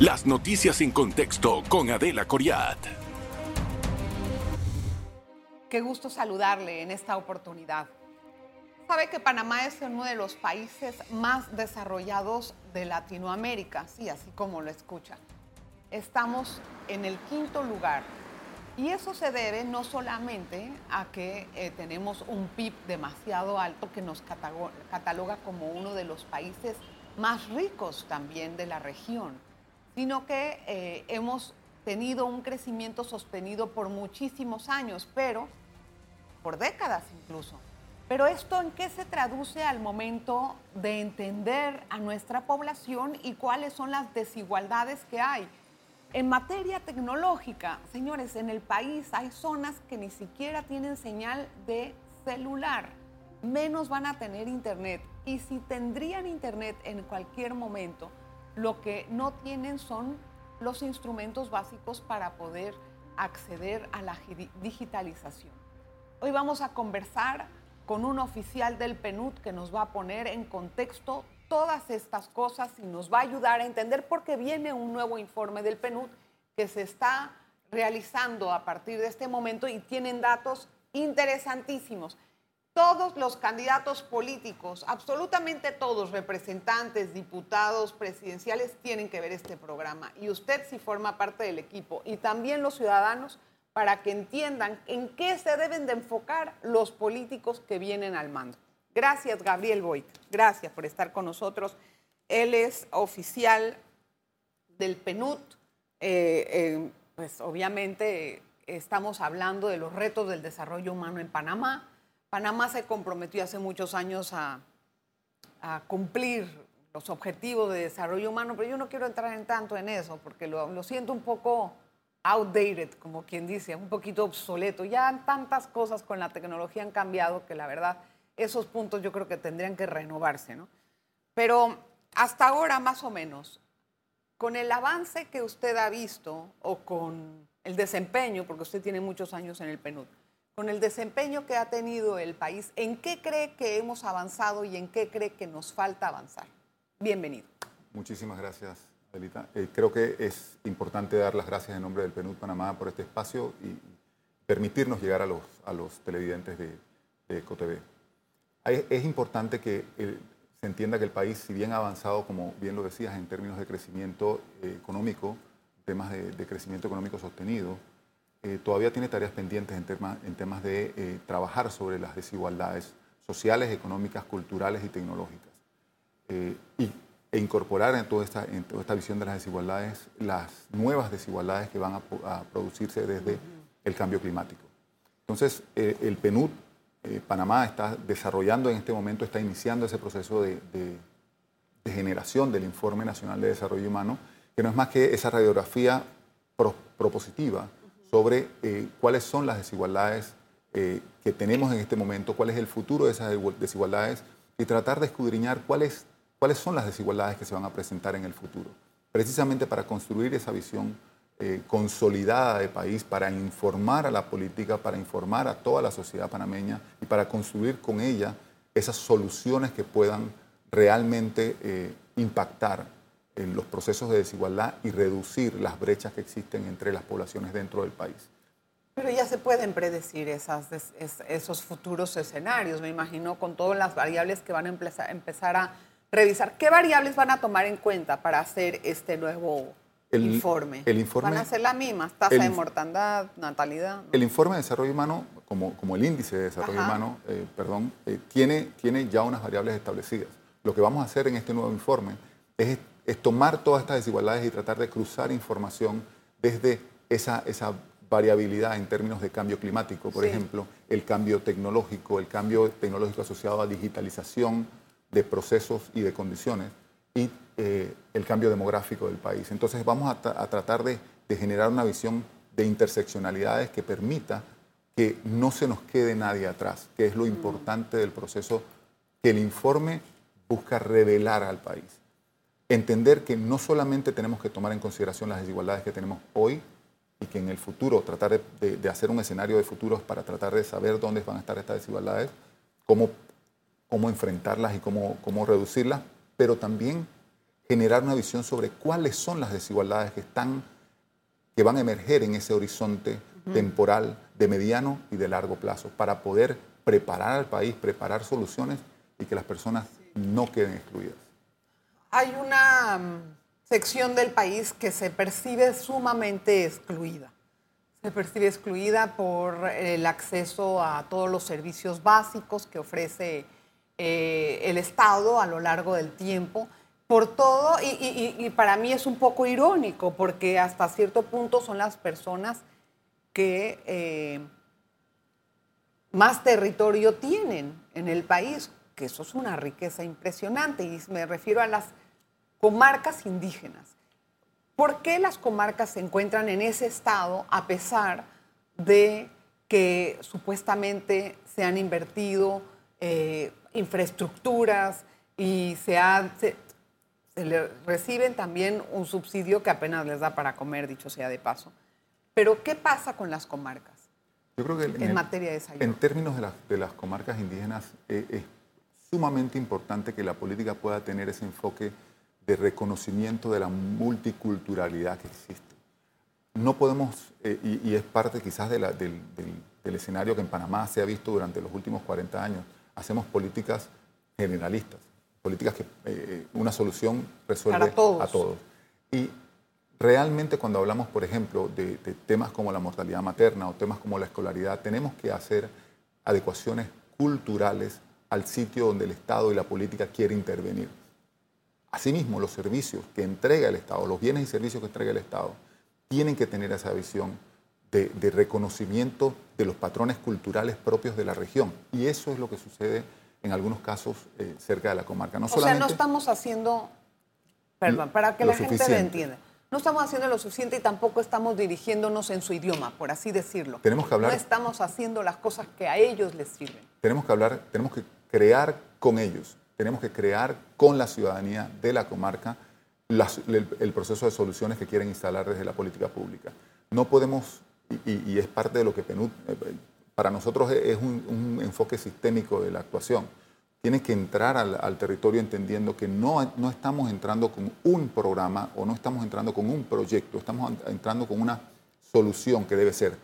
Las noticias en contexto con Adela Coriat. Qué gusto saludarle en esta oportunidad. Sabe que Panamá es uno de los países más desarrollados de Latinoamérica, sí, así como lo escuchan. Estamos en el quinto lugar y eso se debe no solamente a que eh, tenemos un PIB demasiado alto que nos cataloga como uno de los países más ricos también de la región, sino que eh, hemos tenido un crecimiento sostenido por muchísimos años, pero por décadas incluso. Pero esto en qué se traduce al momento de entender a nuestra población y cuáles son las desigualdades que hay. En materia tecnológica, señores, en el país hay zonas que ni siquiera tienen señal de celular, menos van a tener internet. Y si tendrían internet en cualquier momento, lo que no tienen son los instrumentos básicos para poder acceder a la digitalización. Hoy vamos a conversar con un oficial del PNUD que nos va a poner en contexto todas estas cosas y nos va a ayudar a entender por qué viene un nuevo informe del PNUD que se está realizando a partir de este momento y tienen datos interesantísimos todos los candidatos políticos, absolutamente todos, representantes, diputados, presidenciales, tienen que ver este programa. Y usted si forma parte del equipo y también los ciudadanos para que entiendan en qué se deben de enfocar los políticos que vienen al mando. Gracias, Gabriel Boyd. Gracias por estar con nosotros. Él es oficial del PNUD. Eh, eh, pues obviamente estamos hablando de los retos del desarrollo humano en Panamá Panamá se comprometió hace muchos años a, cumplir los objetivos de desarrollo humano, pero yo no quiero entrar en tanto en eso, porque lo, siento un poco outdated, como quien dice, un poquito obsoleto. Ya tantas cosas con la tecnología han cambiado que la verdad esos puntos yo creo que tendrían que renovarse, ¿no? Pero hasta ahora, más o menos, con el avance que usted ha visto o con el desempeño, porque usted tiene muchos años en el PNUD, con el desempeño que ha tenido el país, ¿en qué cree que hemos avanzado y en qué cree que nos falta avanzar? Bienvenido. Muchísimas gracias, Adelita. Eh, creo que es importante dar las gracias en nombre del PNUD Panamá por este espacio y permitirnos llegar a los, a los televidentes de, de. Es importante que se entienda que el país, si bien ha avanzado, como bien lo decías, en términos de crecimiento eh, económico, temas de, de crecimiento económico sostenido, eh, todavía tiene tareas pendientes en, en temas de eh, trabajar sobre las desigualdades sociales, económicas, culturales y tecnológicas. Eh, y, e incorporar en toda, esta, en toda esta visión de las desigualdades las nuevas desigualdades que van a, producirse desde el cambio climático. Entonces, el PNUD, Panamá, está desarrollando en este momento, está iniciando ese proceso de generación del Informe Nacional de Desarrollo Humano, que no es más que esa radiografía propositiva sobre eh, cuáles son las desigualdades eh, que tenemos en este momento, cuál es el futuro de esas desigualdades y tratar de escudriñar cuáles, cuáles son las desigualdades que se van a presentar en el futuro, precisamente para construir esa visión eh, consolidada de país, para informar a la política, para informar a toda la sociedad panameña y para construir con ella esas soluciones que puedan realmente impactar en los procesos de desigualdad y reducir las brechas que existen entre las poblaciones dentro del país. Pero ya se pueden predecir esas, esos futuros escenarios, me imagino, con todas las variables que van a empezar, a revisar. ¿Qué variables van a tomar en cuenta para hacer este nuevo informe? El informe ¿Van a ser las mismas? Tasa de mortandad, natalidad. El informe de desarrollo humano, como, como el índice de desarrollo humano, eh, perdón, eh, tiene, tiene ya unas variables establecidas. Lo que vamos a hacer en este nuevo informe es es tomar todas estas desigualdades y tratar de cruzar información desde esa, esa variabilidad en términos de cambio climático, por ejemplo, el cambio tecnológico, el cambio tecnológico asociado a digitalización de procesos y de condiciones y eh, el cambio demográfico del país. Entonces vamos a, tratar de, de, generar una visión de interseccionalidades que permita que no se nos quede nadie atrás, que es lo mm. importante del proceso que el informe busca revelar al país entender que no solamente tenemos que tomar en consideración las desigualdades que tenemos hoy y que en el futuro tratar de, hacer un escenario de futuros para tratar de saber dónde van a estar estas desigualdades, cómo, cómo enfrentarlas y cómo, cómo reducirlas, pero también generar una visión sobre cuáles son las desigualdades que están que van a emerger en ese horizonte temporal de mediano y de largo plazo para poder preparar al país, preparar soluciones y que las personas no queden excluidas. Hay una mm, sección del país que se percibe sumamente excluida. Se percibe excluida por el acceso a todos los servicios básicos que ofrece eh, el Estado a lo largo del tiempo por todo, y, para mí es un poco irónico, porque hasta cierto punto son las personas que eh, más territorio tienen en el país, que eso es una riqueza impresionante, y me refiero a las comarcas indígenas. ¿Por qué las comarcas se encuentran en ese estado a pesar de que supuestamente se han invertido eh, infraestructuras y se, ha, le reciben también un subsidio que apenas les da para comer, dicho sea de paso. Pero, ¿qué pasa con las comarcas? Yo creo que en, materia de salud. En términos de, las comarcas indígenas, eh, es sumamente importante que la política pueda tener ese enfoque de reconocimiento de la multiculturalidad que existe. No podemos, eh, y, es parte quizás del, del escenario que en Panamá se ha visto durante los últimos 40 años, hacemos políticas generalistas políticas que eh, una solución resuelve a todos. Y realmente cuando hablamos, por ejemplo, de, temas como la mortalidad materna o temas como la escolaridad, tenemos que hacer adecuaciones culturales al sitio donde el Estado y la política quiere intervenir. Asimismo, los servicios que entrega el Estado, los bienes y servicios que entrega el Estado, tienen que tener esa visión de, de reconocimiento de los patrones culturales propios de la región. Y eso es lo que sucede en algunos casos eh, cerca de la comarca. No o sea, no estamos haciendo, perdón, para que la gente lo entienda, no estamos haciendo lo suficiente y tampoco estamos dirigiéndonos en su idioma, por así decirlo. Tenemos que hablar. No estamos haciendo las cosas que a ellos les sirven. Tenemos que hablar, tenemos que crear con ellos, tenemos que crear con la ciudadanía de la comarca el, proceso de soluciones que quieren instalar desde la política pública. No podemos, y, es parte de lo que PNUD, eh, para nosotros es un, enfoque sistémico de la actuación. Tiene que entrar al, territorio entendiendo que no, no estamos entrando con un programa o no estamos entrando con un proyecto, estamos entrando con una solución que debe ser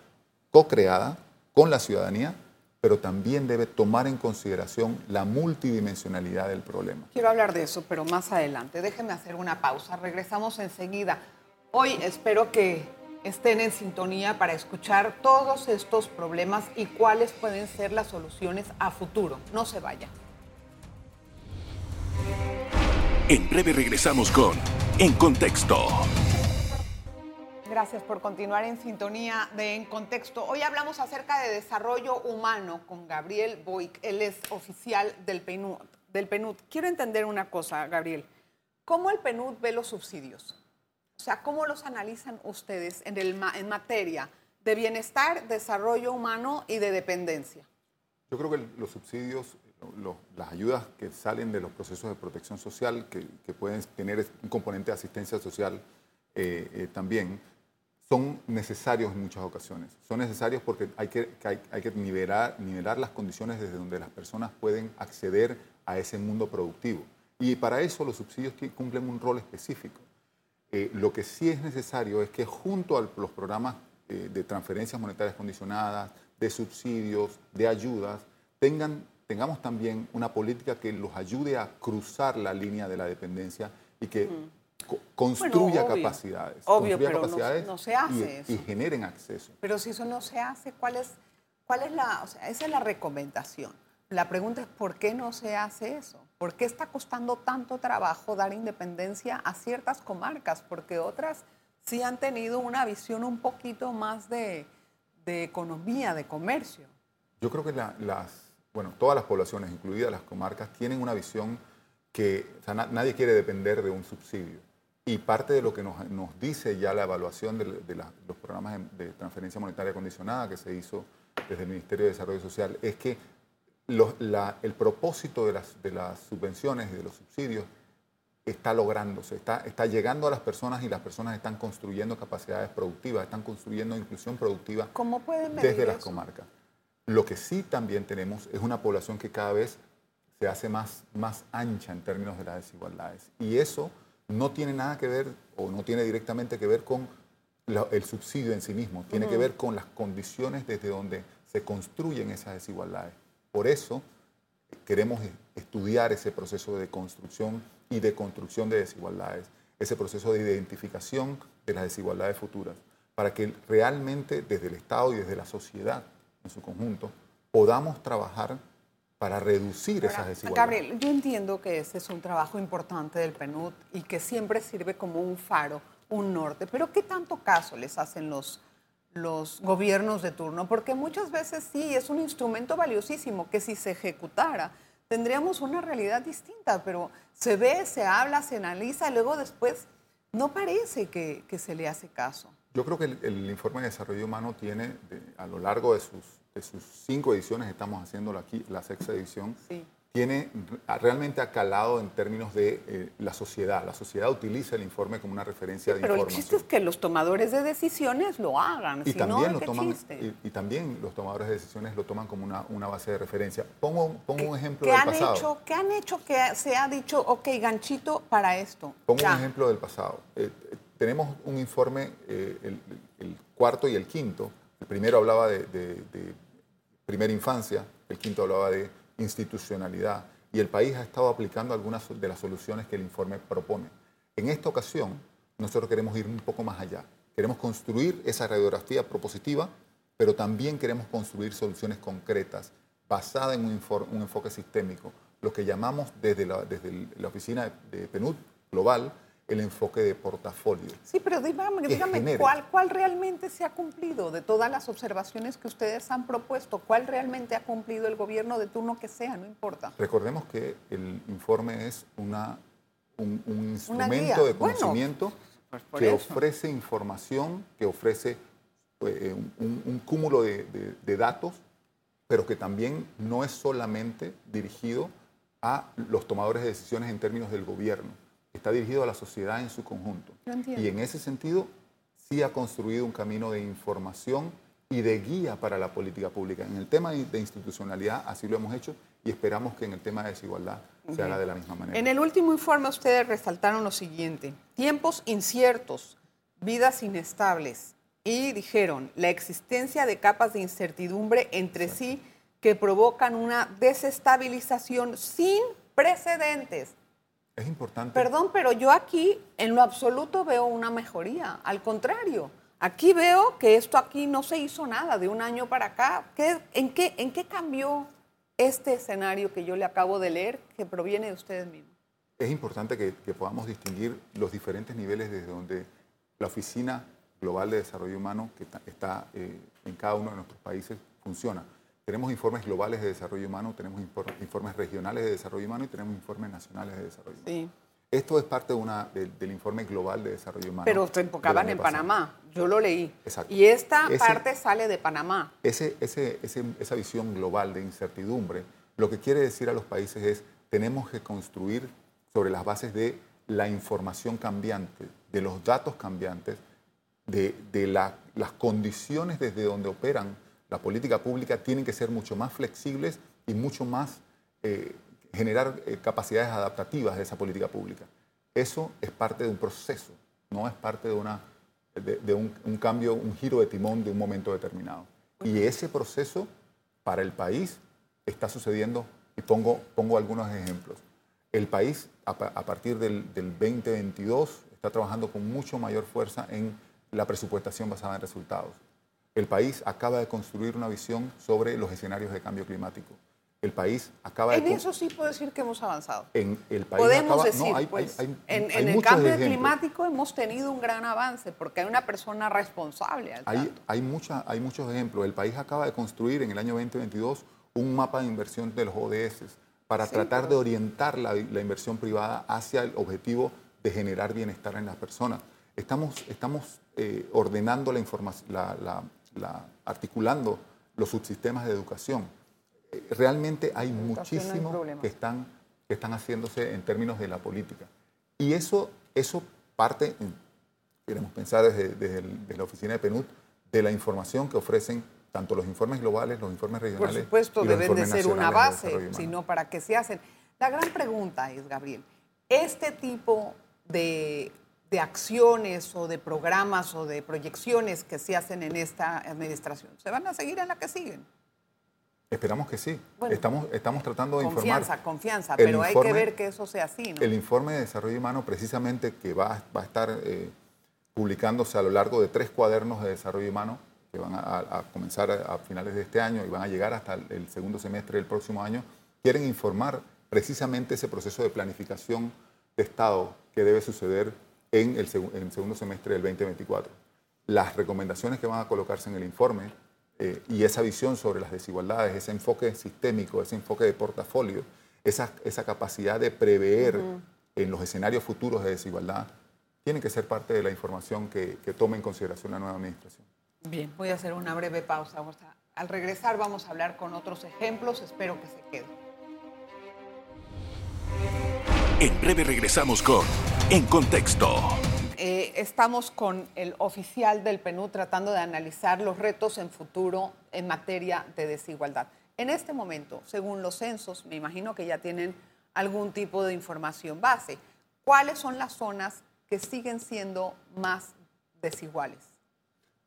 co-creada con la ciudadanía, pero también debe tomar en consideración la multidimensionalidad del problema. Quiero hablar de eso, pero más adelante. Déjenme hacer una pausa. Regresamos enseguida. Hoy espero que estén en sintonía para escuchar todos estos problemas y cuáles pueden ser las soluciones a futuro. No se vayan. En breve regresamos con En Contexto. Gracias por continuar en sintonía de En Contexto. Hoy hablamos acerca de desarrollo humano con Gabriel Boic. Él es oficial del PNUD. Del PNUD. Quiero entender una cosa, Gabriel. ¿Cómo el PNUD ve los subsidios? O sea, ¿cómo los analizan ustedes en, el, en materia de bienestar, desarrollo humano y de dependencia? Yo creo que los subsidios, las ayudas que salen de los procesos de protección social, que, pueden tener un componente de asistencia social eh, eh, también, son necesarios en muchas ocasiones. Son necesarios porque hay que, hay, que nivelar, nivelar las condiciones desde donde las personas pueden acceder a ese mundo productivo. Y para eso los subsidios cumplen un rol específico. Eh, lo que sí es necesario es que junto a los programas eh, de transferencias monetarias condicionadas, de subsidios, de ayudas, tengan, tengamos también una política que los ayude a cruzar la línea de la dependencia y que construya capacidades. Obvio, pero no, se hace y, eso. y generen acceso. Pero si eso no se hace, ¿cuál es, cuál es la, o sea, esa es la recomendación? La pregunta es, ¿por qué no se hace eso? ¿Por qué está costando tanto trabajo dar independencia a ciertas comarcas? Porque otras sí han tenido una visión un poquito más de, economía, de comercio. Yo creo que las, bueno, todas las poblaciones, incluidas las comarcas, tienen una visión que nadie quiere depender de un subsidio. Y parte de lo que nos, dice ya la evaluación de, los programas de transferencia monetaria condicionada que se hizo desde el Ministerio de Desarrollo Social es que el propósito de las, de las subvenciones y de los subsidios está lográndose, está, está llegando a las personas y las personas están construyendo capacidades productivas, están construyendo inclusión productiva desde las comarcas. Lo que sí también tenemos es una población que cada vez se hace más, más ancha en términos de las desigualdades. Y eso no tiene nada que ver o no tiene directamente que ver con el subsidio en sí mismo, tiene que ver con las condiciones desde donde se construyen esas desigualdades. Por eso queremos estudiar ese proceso de construcción y de construcción de desigualdades, ese proceso de identificación de las desigualdades futuras, para que realmente desde el Estado y desde la sociedad en su conjunto podamos trabajar para reducir esas desigualdades. Gabriel, yo entiendo que ese es un trabajo importante del PNUD y que siempre sirve como un faro, un norte, pero ¿qué tanto caso les hacen los, los gobiernos de turno? Porque muchas veces sí, es un instrumento valiosísimo que si se ejecutara tendríamos una realidad distinta, pero se ve, se habla, se analiza y luego después no parece que, se le hace caso. Yo creo que el, informe de desarrollo humano tiene, a lo largo de sus de sus cinco ediciones, estamos haciendo aquí la sexta edición, tiene realmente acalado en términos de eh, la sociedad. La sociedad utiliza el informe como una referencia de información. Pero el chiste es que los tomadores de decisiones lo hagan. Y, también, lo toman, y, también los tomadores de decisiones lo toman como una, una base de referencia. Pongo, pongo un ejemplo del han pasado. Hecho, ¿Qué han hecho que se ha dicho, ok, ganchito para esto? Pongo un ejemplo del pasado. Eh, eh, tenemos un informe, el, cuarto y el quinto. Primero hablaba de primera infancia, el quinto hablaba de institucionalidad y el país ha estado aplicando algunas de las soluciones que el informe propone. En esta ocasión, nosotros queremos ir un poco más allá. Queremos construir esa radiografía propositiva, pero también queremos construir soluciones concretas basadas en un, un enfoque sistémico, lo que llamamos desde la, desde la oficina de PNUD global el enfoque de portafolio. Sí, pero dígame, dígame ¿cuál, ¿cuál realmente se ha cumplido de todas las observaciones que ustedes han propuesto? ¿Cuál realmente ha cumplido el gobierno de turno que sea? No importa. Recordemos que el informe es una, un, instrumento de conocimiento pues que ofrece información, que ofrece eh, un, cúmulo de, de datos, pero que también no es solamente dirigido a los tomadores de decisiones en términos del gobierno está dirigido a la sociedad en su conjunto. Y en ese sentido, sí ha construido un camino de información y de guía para la política pública. En el tema de institucionalidad así lo hemos hecho y esperamos que en el tema de desigualdad se haga de la misma manera. En el último informe ustedes resaltaron lo siguiente, tiempos inciertos, vidas inestables y dijeron la existencia de capas de incertidumbre entre sí que provocan una desestabilización sin precedentes es importante. Perdón, pero yo aquí en lo absoluto veo una mejoría. Al contrario, aquí veo que esto aquí no se hizo nada de un año para acá. en, qué, ¿En qué cambió este escenario que yo le acabo de leer que proviene de ustedes mismos? Es importante que, podamos distinguir los diferentes niveles desde donde la Oficina Global de Desarrollo Humano, que está eh, en cada uno de nuestros países, funciona. Tenemos informes globales de desarrollo humano, tenemos informes regionales de desarrollo humano y tenemos informes nacionales de desarrollo humano. Esto es parte de una, del informe global de desarrollo humano. Pero se enfocaban en Panamá, yo lo leí. Exacto. Y esta parte sale de Panamá. Ese, ese, esa visión global de incertidumbre, lo que quiere decir a los países es, tenemos que construir sobre las bases de la información cambiante, de los datos cambiantes, de, de las condiciones desde donde operan la política pública tienen que ser mucho más flexibles y mucho más eh, generar eh, capacidades adaptativas de esa política pública. Eso es parte de un proceso, no es parte de, una, de, un, cambio, un giro de timón de un momento determinado. Y ese proceso para el país está sucediendo, y pongo, pongo algunos ejemplos. El país, a, partir del, del 2022, está trabajando con mucho mayor fuerza en la presupuestación basada en resultados el país acaba de construir una visión sobre los escenarios de cambio climático. El país acaba en de... En eso sí puedo decir que hemos avanzado. En el país Podemos decir, pues, en, el cambio climático hemos tenido un gran avance porque hay una persona responsable. hay, hay, mucha, hay muchos ejemplos. El país acaba de construir en el año 2022 un mapa de inversión de los ODS para tratar de orientar la, inversión privada hacia el objetivo de generar bienestar en las personas. Estamos, estamos eh, ordenando la, información, la articulando los subsistemas de educación. Eh, realmente hay muchísimo que están, que están haciéndose en términos de la política. Y eso, eso parte, queremos pensar desde, la oficina de PNUD, de la información que ofrecen tanto los informes globales, los informes regionales. Por supuesto, deben de ser una base, sino para qué se hacen. La gran pregunta es, Gabriel, este tipo de, de acciones o de programas o de proyecciones que se hacen en esta administración? ¿Se van a seguir en la que siguen? Esperamos que sí. estamos, estamos tratando de confianza, informar. Confianza, confianza, pero hay que ver que eso sea así. ¿no? El informe de desarrollo humano, precisamente, que va, va a estar eh, publicándose a lo largo de tres cuadernos de desarrollo humano, que van a, comenzar a, finales de este año y van a llegar hasta el, segundo semestre del próximo año, quieren informar precisamente ese proceso de planificación de Estado que debe suceder en el, en el segundo semestre del 2024. Las recomendaciones que van a colocarse en el informe eh, y esa visión sobre las desigualdades, ese enfoque sistémico, ese enfoque de portafolio, esa, esa capacidad de prever en los escenarios futuros de desigualdad, tiene que ser parte de la información que, que tome en consideración la nueva administración. Bien, voy a hacer una breve pausa. Al regresar vamos a hablar con otros ejemplos, espero que se queden. En breve regresamos con En Contexto. Eh, estamos con el oficial del PNU tratando de analizar los retos en futuro en materia de desigualdad. En este momento, según los censos, me imagino que ya tienen algún tipo de información base. ¿Cuáles son las zonas que siguen siendo más desiguales?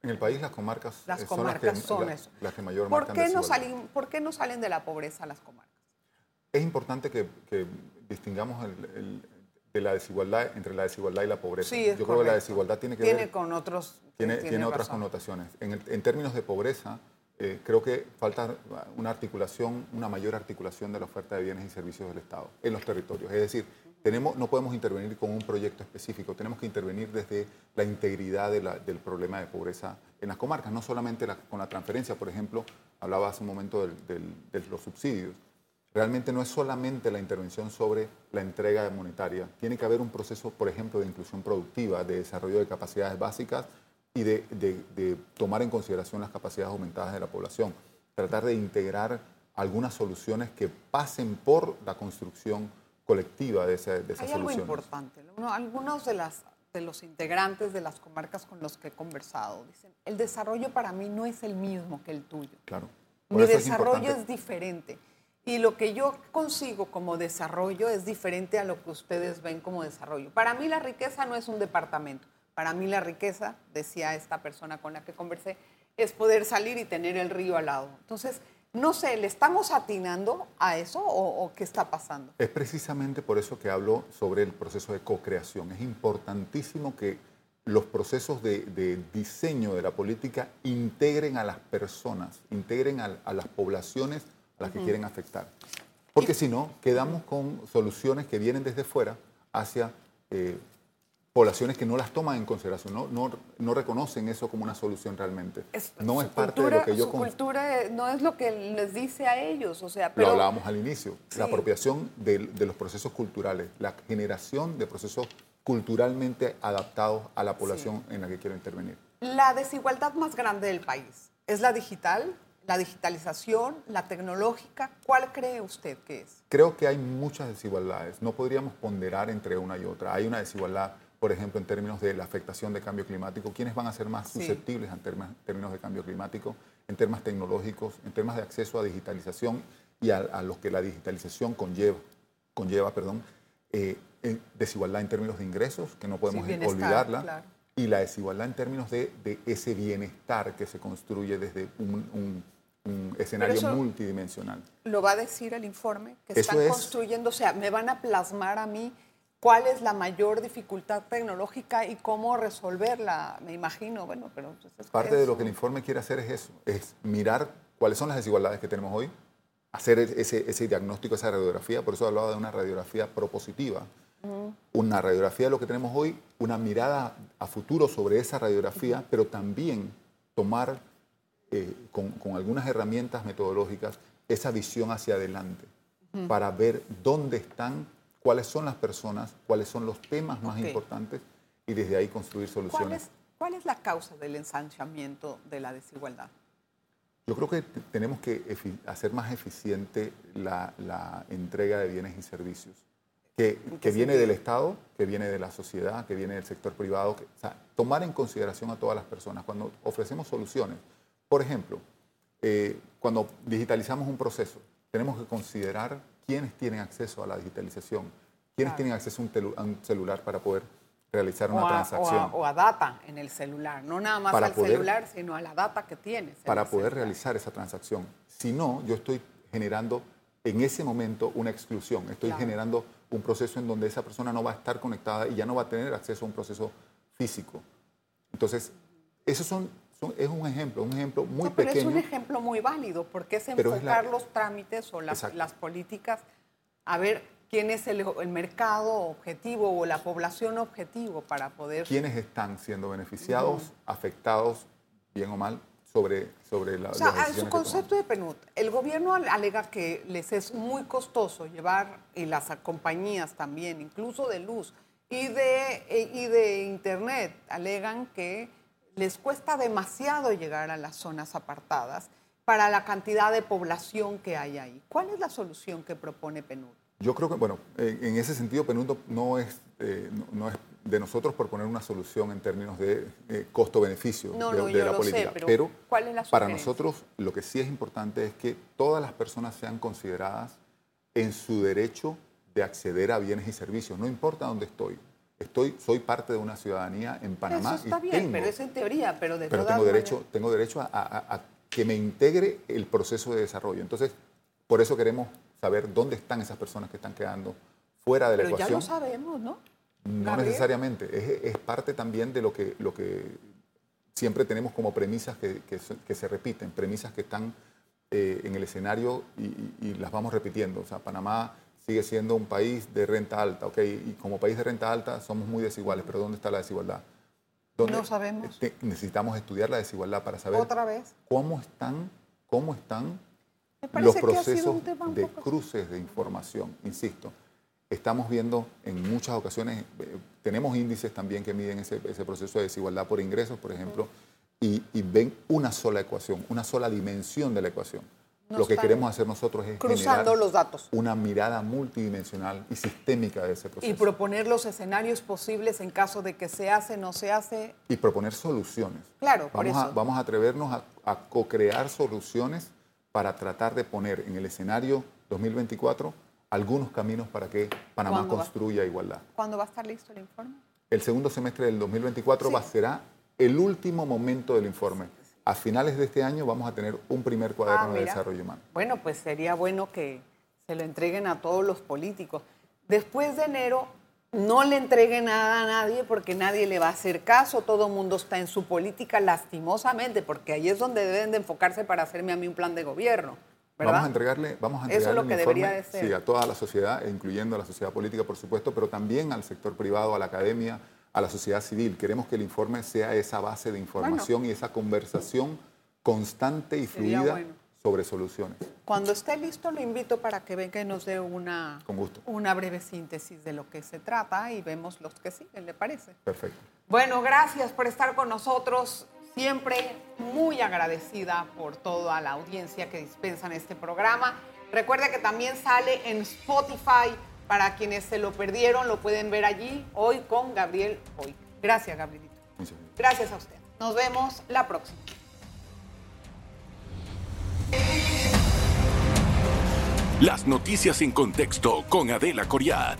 En el país las comarcas, las son, comarcas son, eso. las que mayor ¿Por qué, no salen, ¿Por qué no salen de la pobreza las comarcas? Es importante que, distingamos el de la desigualdad entre la desigualdad y la pobreza. Yo creo que la desigualdad tiene que tiene con otros tiene, tiene, otras connotaciones. En, términos de pobreza, eh, creo que falta una articulación, una mayor articulación de la oferta de bienes y servicios del Estado en los territorios. Es decir, tenemos, no podemos intervenir con un proyecto específico, tenemos que intervenir desde la integridad del problema de pobreza en las comarcas, no solamente con la transferencia, por ejemplo, hablaba hace un momento de los subsidios, realmente no es solamente la intervención sobre la entrega monetaria. Tiene que haber un proceso, por ejemplo, de inclusión productiva, de desarrollo de capacidades básicas y de, tomar en consideración las capacidades aumentadas de la población. Tratar de integrar algunas soluciones que pasen por la construcción colectiva de, esa, de esas Hay algo importante. algunos de, las, de los integrantes de las comarcas con los que he conversado dicen, el desarrollo para mí no es el mismo que el tuyo. Claro. Mi desarrollo es diferente. Y lo que yo consigo como desarrollo es diferente a lo que ustedes ven como desarrollo. Para mí la riqueza no es un departamento. Para mí la riqueza, decía esta persona con la que conversé, es poder salir y tener el río al lado. Entonces, no sé, ¿le estamos atinando a eso o, qué está pasando? Es precisamente por eso que hablo sobre el proceso de co-creación. Es importantísimo que los procesos de, diseño de la política integren a las personas, integren a las poblaciones a las que quieren afectar. Porque si no, quedamos con soluciones que vienen desde fuera hacia eh, poblaciones que no las toman en consideración, no, no, no reconocen eso como una solución realmente. no es parte de lo que yo... Su cultura no es lo que les dice a ellos, o sea... Pero, lo hablábamos al inicio, la apropiación de, de, los procesos culturales, la generación de procesos culturalmente adaptados a la población en la que quiero intervenir. La desigualdad más grande del país, ¿es la digital? La digitalización, la tecnológica, ¿cuál cree usted que es? Creo que hay muchas desigualdades. No podríamos ponderar entre una y otra. Hay una desigualdad, por ejemplo, en términos de la afectación de cambio climático. ¿Quiénes van a ser más susceptibles en términos de cambio climático? En temas tecnológicos, en temas de acceso a digitalización y a, los que la digitalización conlleva, conlleva perdón, eh, desigualdad en términos de ingresos, que no podemos olvidarla. y la desigualdad en términos de, ese bienestar que se construye desde un, un escenario multidimensional. ¿Lo va a decir el informe? Que están construyendo, o sea, me van a plasmar a mí cuál es la mayor dificultad tecnológica y cómo resolverla, me imagino. Bueno, pero... Pues, Parte de lo que el informe quiere hacer es eso, es mirar cuáles son las desigualdades que tenemos hoy, hacer ese, ese diagnóstico, esa radiografía, por eso hablaba de una radiografía propositiva. Una radiografía de lo que tenemos hoy, una mirada a futuro sobre esa radiografía, pero también tomar eh, con, algunas herramientas metodológicas esa visión hacia adelante para ver dónde están, cuáles son las personas, cuáles son los temas más importantes y desde ahí construir soluciones. ¿Cuál es, la causa del ensanchamiento de la desigualdad? Yo creo que tenemos que hacer más eficiente la, entrega de bienes y servicios, que, que viene del Estado, que viene de la sociedad, que viene del sector privado, o sea, tomar en consideración a todas las personas. Cuando ofrecemos soluciones, por ejemplo, eh, cuando digitalizamos un proceso, tenemos que considerar quiénes tienen acceso a la digitalización, ¿Quiénes tienen acceso a un, celular para poder realizar una transacción? O a, data en el celular, no nada más al celular, sino a la data que tienes. Para poder realizar esa transacción. Si no, yo estoy generando en ese momento una exclusión, estoy generando un proceso en donde esa persona no va a estar conectada y ya no va a tener acceso a un proceso físico. Entonces, esos son es un ejemplo, un ejemplo muy pequeño. Pero es un ejemplo muy válido, porque es enfocar los trámites o las, las, políticas a ver quién es el, el, mercado objetivo o la población objetivo para poder... ¿Quiénes están siendo beneficiados, afectados, bien o mal, sobre, sobre la... O sea, su concepto de PNUD, el gobierno alega que les es muy costoso llevar, y las compañías también, incluso de luz y de, eh, y de Internet, alegan que les cuesta demasiado llegar a las zonas apartadas para la cantidad de población que hay ahí. ¿Cuál es la solución que propone PNUD? Yo creo que, bueno, en ese sentido PNUD no es, eh, no, es de nosotros proponer una solución en términos de eh, costo-beneficio de, la política. pero, ¿cuál es la para nosotros lo que sí es importante es que todas las personas sean consideradas en su derecho de acceder a bienes y servicios, no importa dónde estoy estoy, soy parte de una ciudadanía en Panamá. Eso está bien, pero es en teoría, pero de Pero tengo derecho, tengo derecho a, que me integre el proceso de desarrollo. Entonces, por eso queremos saber dónde están esas personas que están quedando fuera de la pero ecuación. ya lo sabemos, ¿no? No necesariamente, es, parte también de lo que, lo que siempre tenemos como premisas que, que, se repiten, premisas que están eh, en el escenario y, y, las vamos repitiendo. O sea, Panamá sigue siendo un país de renta alta, ¿ok? Y como país de renta alta somos muy desiguales, pero ¿dónde está la desigualdad? no sabemos. necesitamos estudiar la desigualdad para saber ¿Otra vez? cómo están, cómo están los procesos de cruces de información. Insisto, estamos viendo en muchas ocasiones, eh, tenemos índices también que miden ese, proceso de desigualdad por ingresos, por ejemplo, y ven una sola ecuación, una sola dimensión de la ecuación lo que queremos hacer nosotros es cruzando los datos. una mirada multidimensional y sistémica de ese proceso. Y proponer los escenarios posibles en caso de que se hace, no se hace. Y proponer soluciones. Claro, vamos por A, vamos a atrevernos a, a co-crear soluciones para tratar de poner en el escenario 2024 algunos caminos para que Panamá construya igualdad. ¿Cuándo va a estar listo el informe? El segundo semestre del 2024 va, será el último momento del informe a finales de este año vamos a tener un primer cuaderno ah, de desarrollo humano. Bueno, pues sería bueno que se lo entreguen a todos los políticos. Después de enero, no le entreguen nada a nadie porque nadie le va a hacer caso, todo el mundo está en su política lastimosamente, porque ahí es donde deben de enfocarse para hacerme a mí un plan de gobierno. Vamos a entregarle, vamos a entregarle Eso es lo que debería de ser. Sí, a toda la sociedad, incluyendo a la sociedad política, por supuesto, pero también al sector privado, a la academia, a la sociedad civil. Queremos que el informe sea esa base de información y esa conversación constante y fluida sobre soluciones. Cuando esté listo, lo invito para que venga y nos dé una, Con una breve síntesis de lo que se trata y vemos los que siguen, ¿le parece? Perfecto. Bueno, gracias por estar con nosotros. Siempre muy agradecida por toda la audiencia que dispensa en este programa. Recuerda que también sale en Spotify para quienes se lo perdieron, lo pueden ver allí hoy con Gabriel Hoy. Gracias, Gabrielito. Gracias a usted. Nos vemos la próxima. Las noticias en contexto con Adela Coriat.